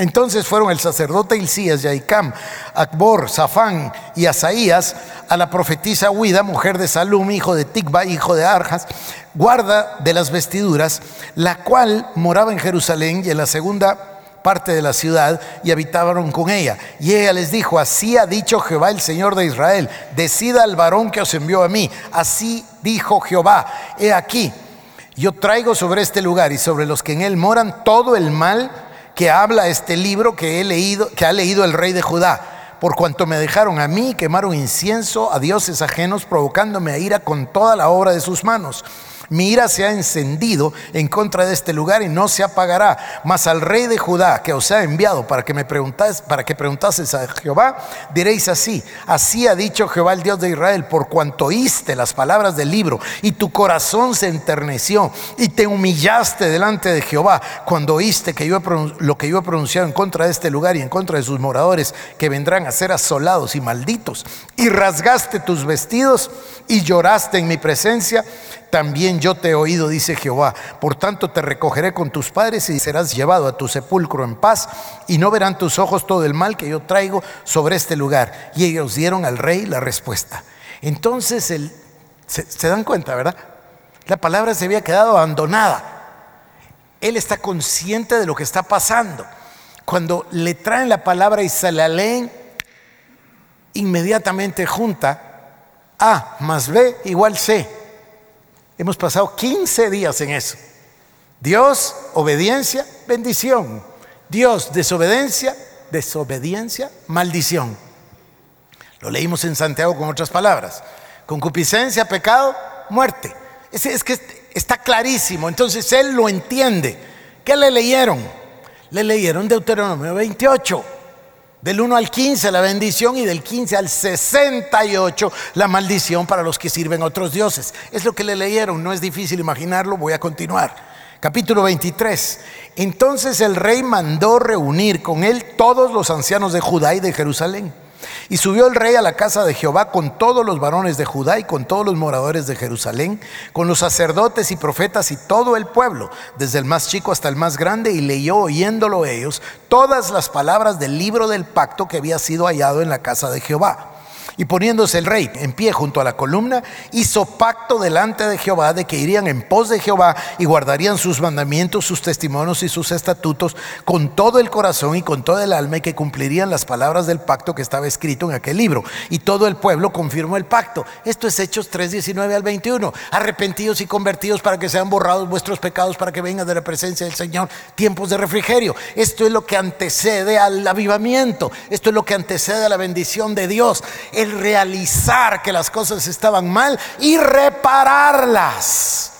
B: Entonces fueron el sacerdote Hilcías, Yaicam, Akbor, Safán y Asaías a la profetisa Huida, mujer de Salum, hijo de Tikba, hijo de Arjas, guarda de las vestiduras, la cual moraba en Jerusalén y en la segunda parte de la ciudad y habitaban con ella. Y ella les dijo, así ha dicho Jehová el Señor de Israel, decida al varón que os envió a mí. Así dijo Jehová, he aquí, yo traigo sobre este lugar y sobre los que en él moran todo el mal que habla este libro que he leído, que ha leído el rey de Judá por cuanto me dejaron a mí, quemaron incienso a dioses ajenos, provocándome a ira con toda la obra de sus manos. Mi ira se ha encendido en contra de este lugar y no se apagará. Mas al rey de Judá que os ha enviado para que me preguntáis, para que preguntases a Jehová, diréis así: Así ha dicho Jehová el Dios de Israel, por cuanto oíste las palabras del libro y tu corazón se enterneció y te humillaste delante de Jehová cuando oíste que yo lo que yo he pronunciado en contra de este lugar y en contra de sus moradores que vendrán a ser asolados y malditos y rasgaste tus vestidos y lloraste en mi presencia también yo te he oído, dice Jehová. Por tanto te recogeré con tus padres y serás llevado a tu sepulcro en paz y no verán tus ojos todo el mal que yo traigo sobre este lugar. Y ellos dieron al rey la respuesta. Entonces el, se, se dan cuenta, ¿verdad? La palabra se había quedado abandonada. Él está consciente de lo que está pasando. Cuando le traen la palabra y se la leen, inmediatamente junta A más B igual C. Hemos pasado 15 días en eso. Dios, obediencia, bendición. Dios, desobediencia, desobediencia, maldición. Lo leímos en Santiago con otras palabras. Concupiscencia, pecado, muerte. Es, es que está clarísimo. Entonces él lo entiende. ¿Qué le leyeron? Le leyeron Deuteronomio 28. Del 1 al 15 la bendición y del 15 al 68 la maldición para los que sirven a otros dioses. Es lo que le leyeron, no es difícil imaginarlo, voy a continuar. Capítulo 23. Entonces el rey mandó reunir con él todos los ancianos de Judá y de Jerusalén. Y subió el rey a la casa de Jehová con todos los varones de Judá y con todos los moradores de Jerusalén, con los sacerdotes y profetas y todo el pueblo, desde el más chico hasta el más grande, y leyó oyéndolo ellos todas las palabras del libro del pacto que había sido hallado en la casa de Jehová. Y poniéndose el rey en pie junto a la columna, hizo pacto delante de Jehová de que irían en pos de Jehová y guardarían sus mandamientos, sus testimonios y sus estatutos con todo el corazón y con todo el alma y que cumplirían las palabras del pacto que estaba escrito en aquel libro. Y todo el pueblo confirmó el pacto. Esto es Hechos 3, 19 al 21. Arrepentidos y convertidos para que sean borrados vuestros pecados, para que vengan de la presencia del Señor tiempos de refrigerio. Esto es lo que antecede al avivamiento. Esto es lo que antecede a la bendición de Dios el realizar que las cosas estaban mal y repararlas,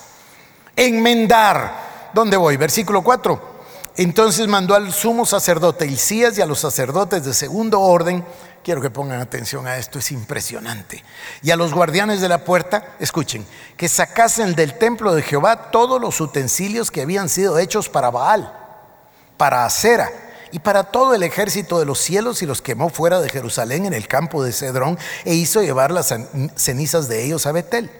B: enmendar. ¿Dónde voy? Versículo 4. Entonces mandó al sumo sacerdote Isías y a los sacerdotes de segundo orden, quiero que pongan atención a esto, es impresionante, y a los guardianes de la puerta, escuchen, que sacasen del templo de Jehová todos los utensilios que habían sido hechos para Baal, para Acera y para todo el ejército de los cielos y los quemó fuera de Jerusalén en el campo de Cedrón e hizo llevar las cenizas de ellos a Betel.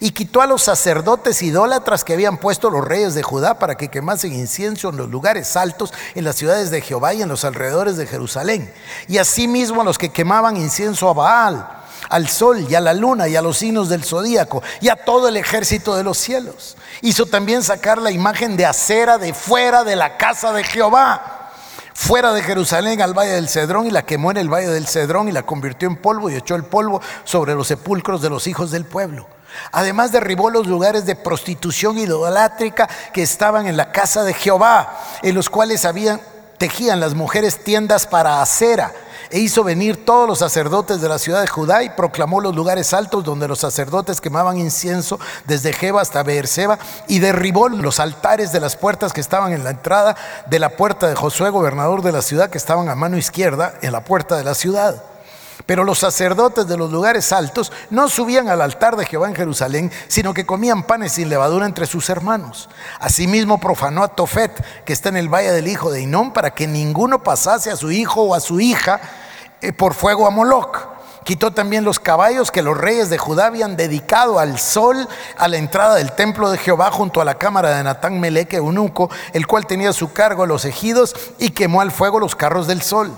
B: Y quitó a los sacerdotes idólatras que habían puesto los reyes de Judá para que quemasen incienso en los lugares altos, en las ciudades de Jehová y en los alrededores de Jerusalén. Y asimismo a los que quemaban incienso a Baal, al sol y a la luna y a los signos del zodíaco y a todo el ejército de los cielos. Hizo también sacar la imagen de acera de fuera de la casa de Jehová fuera de Jerusalén al valle del Cedrón y la quemó en el valle del Cedrón y la convirtió en polvo y echó el polvo sobre los sepulcros de los hijos del pueblo. Además derribó los lugares de prostitución idolátrica que estaban en la casa de Jehová, en los cuales habían tejían las mujeres tiendas para acera e hizo venir todos los sacerdotes de la ciudad de Judá y proclamó los lugares altos donde los sacerdotes quemaban incienso desde Jeba hasta Beerseba y derribó los altares de las puertas que estaban en la entrada de la puerta de Josué, gobernador de la ciudad, que estaban a mano izquierda en la puerta de la ciudad. Pero los sacerdotes de los lugares altos no subían al altar de Jehová en Jerusalén, sino que comían panes sin levadura entre sus hermanos. Asimismo profanó a Tofet, que está en el valle del hijo de Inón, para que ninguno pasase a su hijo o a su hija eh, por fuego a Moloc. Quitó también los caballos que los reyes de Judá habían dedicado al sol a la entrada del templo de Jehová junto a la cámara de Natán Meleque, eunuco, el cual tenía a su cargo los ejidos y quemó al fuego los carros del sol.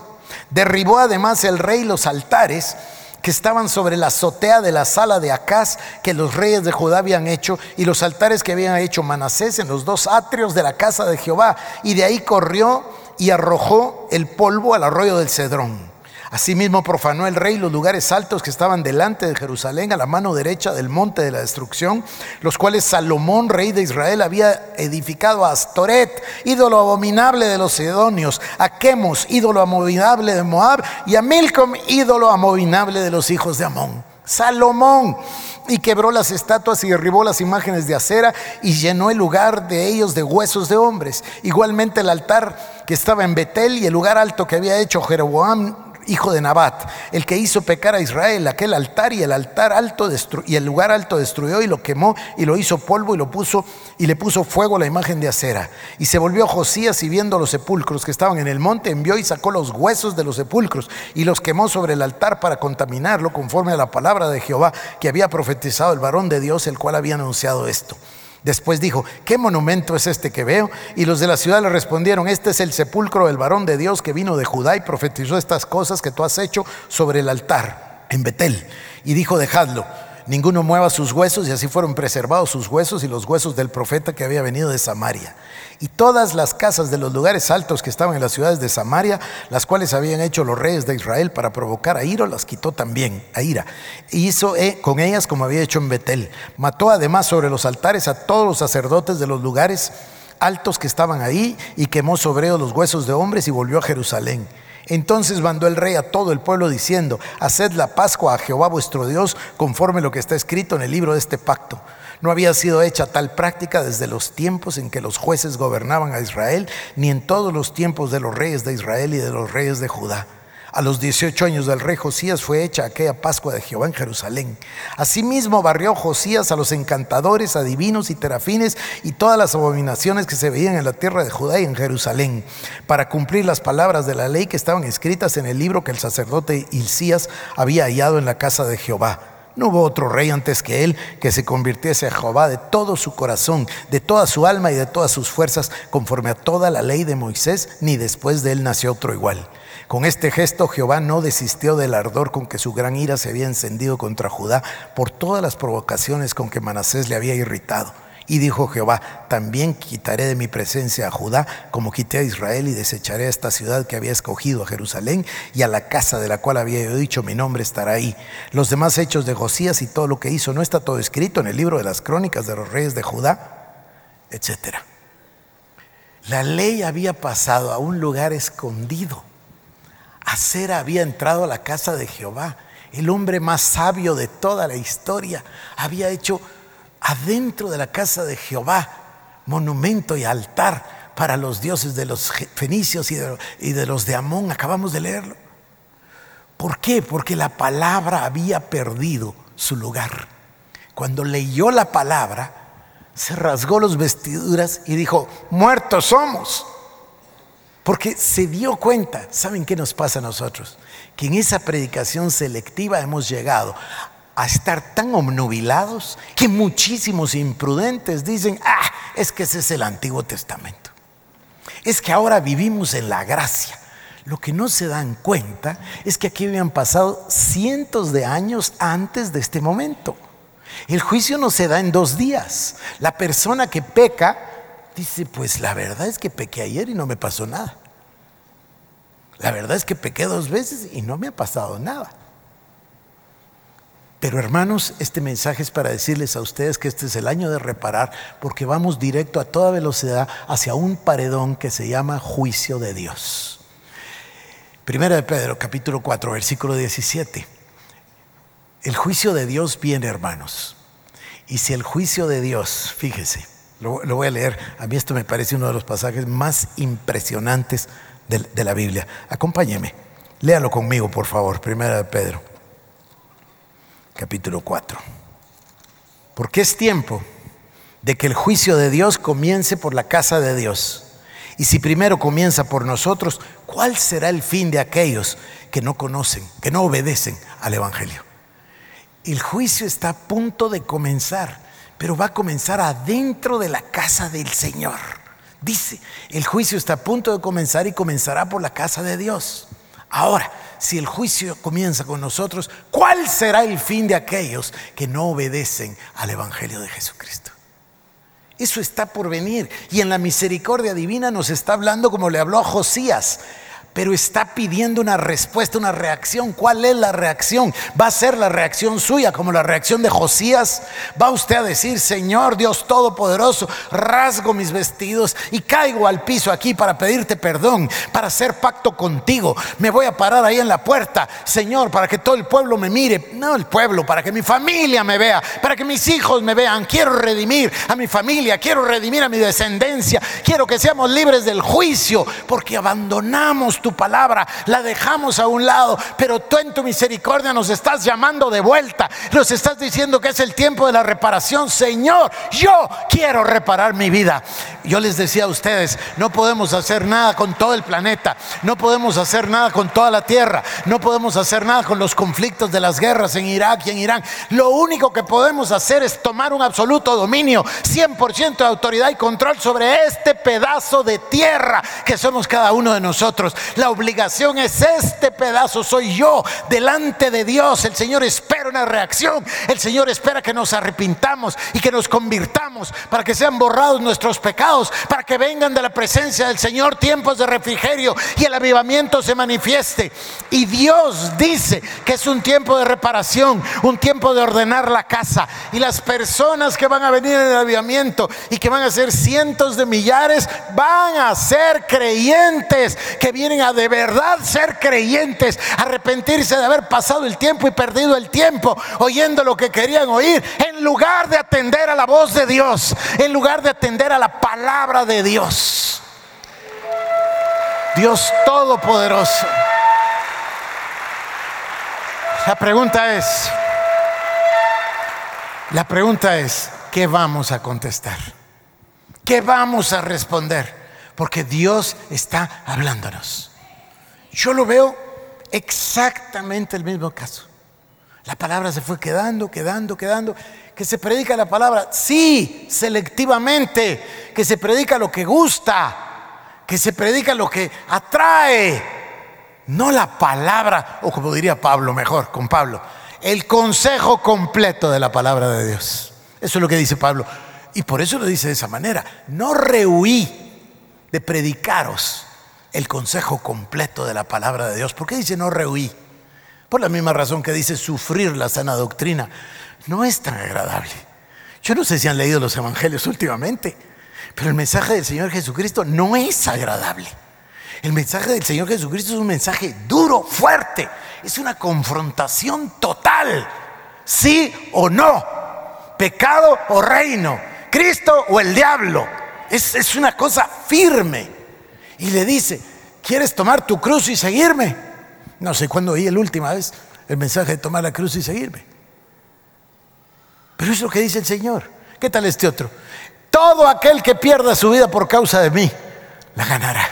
B: Derribó además el rey los altares que estaban sobre la azotea de la sala de Acaz que los reyes de Judá habían hecho y los altares que habían hecho Manasés en los dos atrios de la casa de Jehová. Y de ahí corrió y arrojó el polvo al arroyo del Cedrón. Asimismo profanó el rey los lugares altos que estaban delante de Jerusalén a la mano derecha del monte de la destrucción, los cuales Salomón, rey de Israel, había edificado a Astoret, ídolo abominable de los sidonios, a Chemos, ídolo abominable de Moab, y a Milcom, ídolo abominable de los hijos de Amón. Salomón y quebró las estatuas y derribó las imágenes de acera y llenó el lugar de ellos de huesos de hombres. Igualmente el altar que estaba en Betel y el lugar alto que había hecho Jeroboam hijo de Nabat, el que hizo pecar a Israel, aquel altar y el altar alto y el lugar alto destruyó y lo quemó y lo hizo polvo y lo puso y le puso fuego a la imagen de acera. Y se volvió Josías y viendo los sepulcros que estaban en el monte, envió y sacó los huesos de los sepulcros y los quemó sobre el altar para contaminarlo conforme a la palabra de Jehová que había profetizado el varón de Dios, el cual había anunciado esto. Después dijo, ¿qué monumento es este que veo? Y los de la ciudad le respondieron, este es el sepulcro del varón de Dios que vino de Judá y profetizó estas cosas que tú has hecho sobre el altar en Betel. Y dijo, dejadlo ninguno mueva sus huesos, y así fueron preservados sus huesos y los huesos del profeta que había venido de Samaria. Y todas las casas de los lugares altos que estaban en las ciudades de Samaria, las cuales habían hecho los reyes de Israel para provocar a Ira, las quitó también, a Ira. Hizo eh, con ellas como había hecho en Betel. Mató además sobre los altares a todos los sacerdotes de los lugares altos que estaban ahí y quemó sobre ellos los huesos de hombres y volvió a Jerusalén. Entonces mandó el rey a todo el pueblo diciendo, haced la Pascua a Jehová vuestro Dios conforme lo que está escrito en el libro de este pacto. No había sido hecha tal práctica desde los tiempos en que los jueces gobernaban a Israel, ni en todos los tiempos de los reyes de Israel y de los reyes de Judá. A los 18 años del rey Josías fue hecha aquella Pascua de Jehová en Jerusalén. Asimismo barrió Josías a los encantadores, adivinos y terafines y todas las abominaciones que se veían en la tierra de Judá y en Jerusalén, para cumplir las palabras de la ley que estaban escritas en el libro que el sacerdote Hilcías había hallado en la casa de Jehová. No hubo otro rey antes que él que se convirtiese a Jehová de todo su corazón, de toda su alma y de todas sus fuerzas, conforme a toda la ley de Moisés, ni después de él nació otro igual. Con este gesto Jehová no desistió del ardor con que su gran ira se había encendido contra Judá por todas las provocaciones con que Manasés le había irritado. Y dijo Jehová, también quitaré de mi presencia a Judá, como quité a Israel, y desecharé a esta ciudad que había escogido, a Jerusalén, y a la casa de la cual había yo dicho, mi nombre estará ahí. Los demás hechos de Josías y todo lo que hizo, ¿no está todo escrito en el libro de las crónicas de los reyes de Judá? Etcétera. La ley había pasado a un lugar escondido Acera había entrado a la casa de Jehová. El hombre más sabio de toda la historia había hecho adentro de la casa de Jehová monumento y altar para los dioses de los fenicios y de, los de Amón. Acabamos de leerlo. ¿Por qué? Porque la palabra había perdido su lugar. Cuando leyó la palabra, se rasgó los vestiduras y dijo, muertos somos. Porque se dio cuenta, ¿saben qué nos pasa a nosotros? Que en esa predicación selectiva hemos llegado a estar tan obnubilados que muchísimos imprudentes dicen, ah, es que ese es el Antiguo Testamento. Es que ahora vivimos en la gracia. Lo que no se dan cuenta es que aquí habían pasado cientos de años antes de este momento. El juicio no se da en dos días. La persona que peca dice, pues la verdad es que pequé ayer y no me pasó nada. La verdad es que pequé dos veces y no me ha pasado nada. Pero hermanos, este mensaje es para decirles a ustedes que este es el año de reparar porque vamos directo a toda velocidad hacia un paredón que se llama juicio de Dios. Primera de Pedro, capítulo 4, versículo 17. El juicio de Dios viene, hermanos. Y si el juicio de Dios, fíjese, lo, voy a leer, a mí esto me parece uno de los pasajes más impresionantes de, la Biblia. Acompáñeme, léalo conmigo, por favor, Primera de Pedro, capítulo 4. Porque es tiempo de que el juicio de Dios comience por la casa de Dios. Y si primero comienza por nosotros, ¿cuál será el fin de aquellos que no conocen, que no obedecen al Evangelio? El juicio está a punto de comenzar pero va a comenzar adentro de la casa del Señor. Dice, el juicio está a punto de comenzar y comenzará por la casa de Dios. Ahora, si el juicio comienza con nosotros, ¿cuál será el fin de aquellos que no obedecen al Evangelio de Jesucristo? Eso está por venir. Y en la misericordia divina nos está hablando como le habló a Josías pero está pidiendo una respuesta, una reacción. ¿Cuál es la reacción? ¿Va a ser la reacción suya como la reacción de Josías? ¿Va usted a decir, Señor Dios Todopoderoso, rasgo mis vestidos y caigo al piso aquí para pedirte perdón, para hacer pacto contigo? Me voy a parar ahí en la puerta, Señor, para que todo el pueblo me mire. No el pueblo, para que mi familia me vea, para que mis hijos me vean. Quiero redimir a mi familia, quiero redimir a mi descendencia. Quiero que seamos libres del juicio porque abandonamos tu palabra, la dejamos a un lado, pero tú en tu misericordia nos estás llamando de vuelta, nos estás diciendo que es el tiempo de la reparación. Señor, yo quiero reparar mi vida. Yo les decía a ustedes, no podemos hacer nada con todo el planeta, no podemos hacer nada con toda la tierra, no podemos hacer nada con los conflictos de las guerras en Irak y en Irán. Lo único que podemos hacer es tomar un absoluto dominio, 100% de autoridad y control sobre este pedazo de tierra que somos cada uno de nosotros. La obligación es este pedazo, soy yo delante de Dios. El Señor espera una reacción. El Señor espera que nos arrepintamos y que nos convirtamos para que sean borrados nuestros pecados, para que vengan de la presencia del Señor tiempos de refrigerio y el avivamiento se manifieste. Y Dios dice que es un tiempo de reparación, un tiempo de ordenar la casa. Y las personas que van a venir en el avivamiento y que van a ser cientos de millares, van a ser creyentes que vienen de verdad ser creyentes, arrepentirse de haber pasado el tiempo y perdido el tiempo oyendo lo que querían oír, en lugar de atender a la voz de Dios, en lugar de atender a la palabra de Dios. Dios Todopoderoso. La pregunta es, la pregunta es, ¿qué vamos a contestar? ¿Qué vamos a responder? Porque Dios está hablándonos. Yo lo veo exactamente el mismo caso. La palabra se fue quedando, quedando, quedando. Que se predica la palabra, sí, selectivamente. Que se predica lo que gusta. Que se predica lo que atrae. No la palabra, o como diría Pablo, mejor con Pablo, el consejo completo de la palabra de Dios. Eso es lo que dice Pablo. Y por eso lo dice de esa manera. No rehuí de predicaros el consejo completo de la palabra de Dios. ¿Por qué dice no rehuí? Por la misma razón que dice sufrir la sana doctrina. No es tan agradable. Yo no sé si han leído los evangelios últimamente, pero el mensaje del Señor Jesucristo no es agradable. El mensaje del Señor Jesucristo es un mensaje duro, fuerte. Es una confrontación total. Sí o no. Pecado o reino. Cristo o el diablo. Es, es una cosa firme. Y le dice, ¿quieres tomar tu cruz y seguirme? No sé cuándo oí la última vez el mensaje de tomar la cruz y seguirme. Pero es lo que dice el Señor. ¿Qué tal este otro? Todo aquel que pierda su vida por causa de mí, la ganará.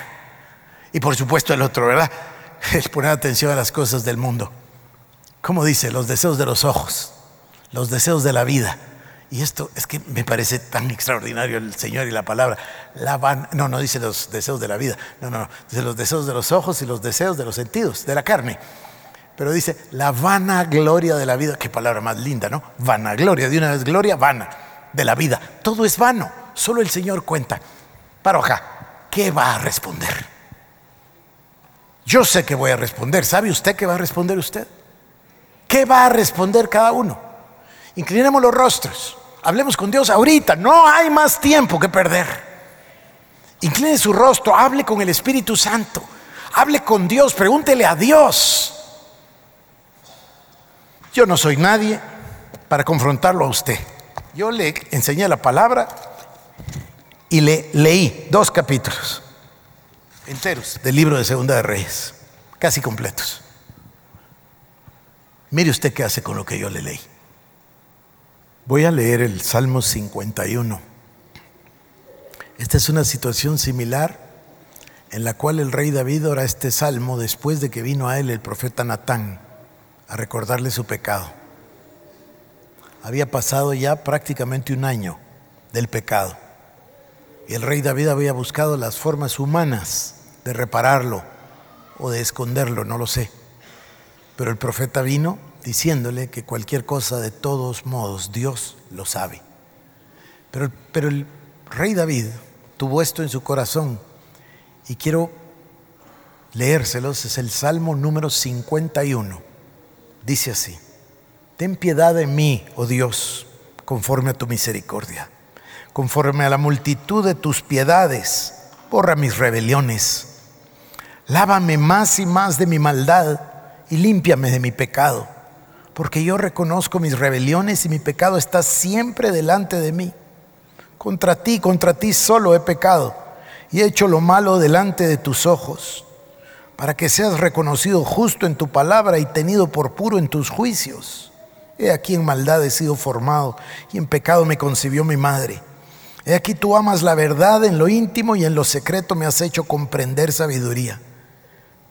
B: Y por supuesto el otro, ¿verdad? Es poner atención a las cosas del mundo. ¿Cómo dice? Los deseos de los ojos, los deseos de la vida y esto es que me parece tan extraordinario el Señor y la palabra. La no, no dice los deseos de la vida, no, no, dice los deseos de los ojos y los deseos de los sentidos, de la carne. Pero dice la vanagloria de la vida, qué palabra más linda, ¿no? Vanagloria, de una vez gloria, vana, de la vida. Todo es vano, solo el Señor cuenta. Paroja, ¿qué va a responder? Yo sé que voy a responder. ¿Sabe usted qué va a responder usted? ¿Qué va a responder cada uno? Inclinemos los rostros. Hablemos con Dios ahorita, no hay más tiempo que perder. Incline su rostro, hable con el Espíritu Santo, hable con Dios, pregúntele a Dios. Yo no soy nadie para confrontarlo a usted. Yo le enseñé la palabra y le leí dos capítulos enteros del libro de Segunda de Reyes, casi completos. Mire usted qué hace con lo que yo le leí. Voy a leer el Salmo 51. Esta es una situación similar en la cual el rey David ora este salmo después de que vino a él el profeta Natán a recordarle su pecado. Había pasado ya prácticamente un año del pecado y el rey David había buscado las formas humanas de repararlo o de esconderlo, no lo sé. Pero el profeta vino diciéndole que cualquier cosa de todos modos Dios lo sabe. Pero, pero el rey David tuvo esto en su corazón y quiero leérselos, es el Salmo número 51. Dice así, ten piedad de mí, oh Dios, conforme a tu misericordia, conforme a la multitud de tus piedades, borra mis rebeliones, lávame más y más de mi maldad y límpiame de mi pecado porque yo reconozco mis rebeliones y mi pecado está siempre delante de mí. Contra ti, contra ti solo he pecado y he hecho lo malo delante de tus ojos, para que seas reconocido justo en tu palabra y tenido por puro en tus juicios. He aquí en maldad he sido formado y en pecado me concibió mi madre. He aquí tú amas la verdad en lo íntimo y en lo secreto me has hecho comprender sabiduría.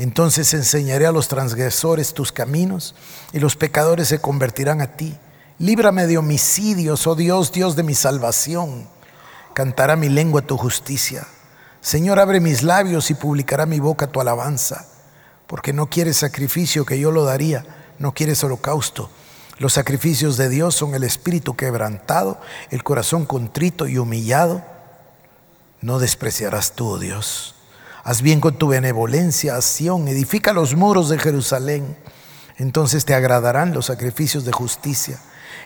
B: Entonces enseñaré a los transgresores tus caminos y los pecadores se convertirán a ti. Líbrame de homicidios, oh Dios, Dios de mi salvación. Cantará mi lengua tu justicia. Señor, abre mis labios y publicará mi boca tu alabanza, porque no quieres sacrificio que yo lo daría, no quieres holocausto. Los sacrificios de Dios son el espíritu quebrantado, el corazón contrito y humillado. No despreciarás tú, oh Dios. Haz bien con tu benevolencia a Sión, edifica los muros de Jerusalén. Entonces te agradarán los sacrificios de justicia,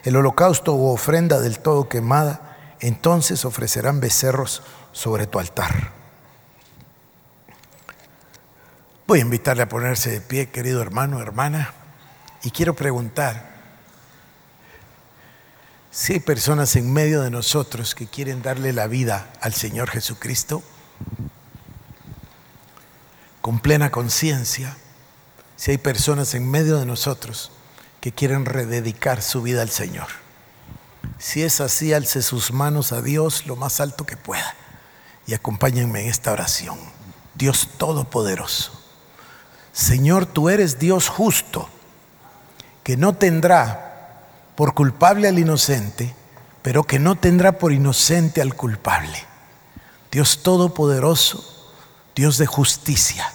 B: el holocausto u ofrenda del todo quemada. Entonces ofrecerán becerros sobre tu altar. Voy a invitarle a ponerse de pie, querido hermano, hermana, y quiero preguntar si hay personas en medio de nosotros que quieren darle la vida al Señor Jesucristo con plena conciencia, si hay personas en medio de nosotros que quieren rededicar su vida al Señor. Si es así, alce sus manos a Dios lo más alto que pueda y acompáñenme en esta oración. Dios Todopoderoso Señor, tú eres Dios justo, que no tendrá por culpable al inocente, pero que no tendrá por inocente al culpable. Dios Todopoderoso, Dios de justicia,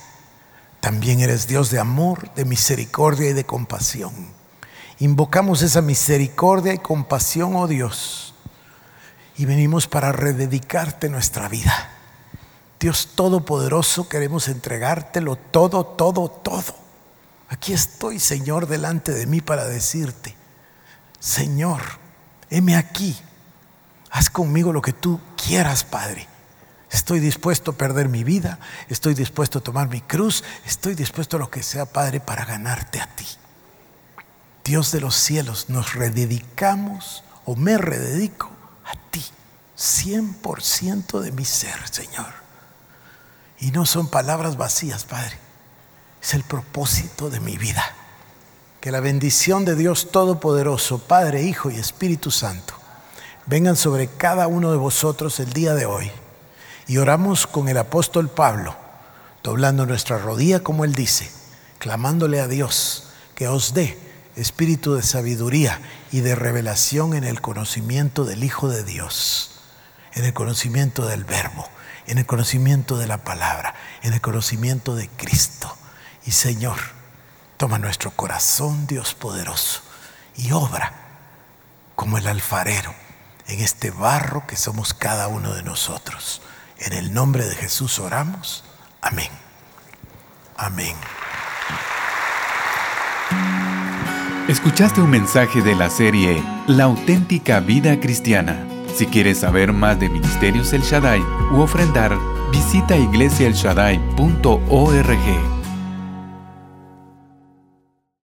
B: también eres Dios de amor, de misericordia y de compasión. Invocamos esa misericordia y compasión, oh Dios, y venimos para rededicarte nuestra vida Dios Todopoderoso, queremos entregártelo todo, todo, todo. Aquí estoy, Señor, delante de mí para decirte, Señor, heme aquí, haz conmigo lo que tú quieras, Padre. Estoy dispuesto a perder mi vida, estoy dispuesto a tomar mi cruz, estoy dispuesto a lo que sea, Padre, para ganarte a ti. Dios de los cielos, nos rededicamos o me rededico a ti, 100% de mi ser, Señor. Y no son palabras vacías, Padre. Es el propósito de mi vida. Que la bendición de Dios Todopoderoso, Padre, Hijo y Espíritu Santo, vengan sobre cada uno de vosotros el día de hoy. Y oramos con el apóstol Pablo, doblando nuestra rodilla como él dice, clamándole a Dios que os dé espíritu de sabiduría y de revelación en el conocimiento del Hijo de Dios, en el conocimiento del Verbo en el conocimiento de la palabra, en el conocimiento de Cristo. Y Señor, toma nuestro corazón, Dios poderoso, y obra como el alfarero en este barro que somos cada uno de nosotros. En el nombre de Jesús oramos. Amén. Amén.
A: Escuchaste un mensaje de la serie La auténtica vida cristiana si quieres saber más de Ministerios El Shaddai u ofrendar, visita iglesiaelshaddai.org.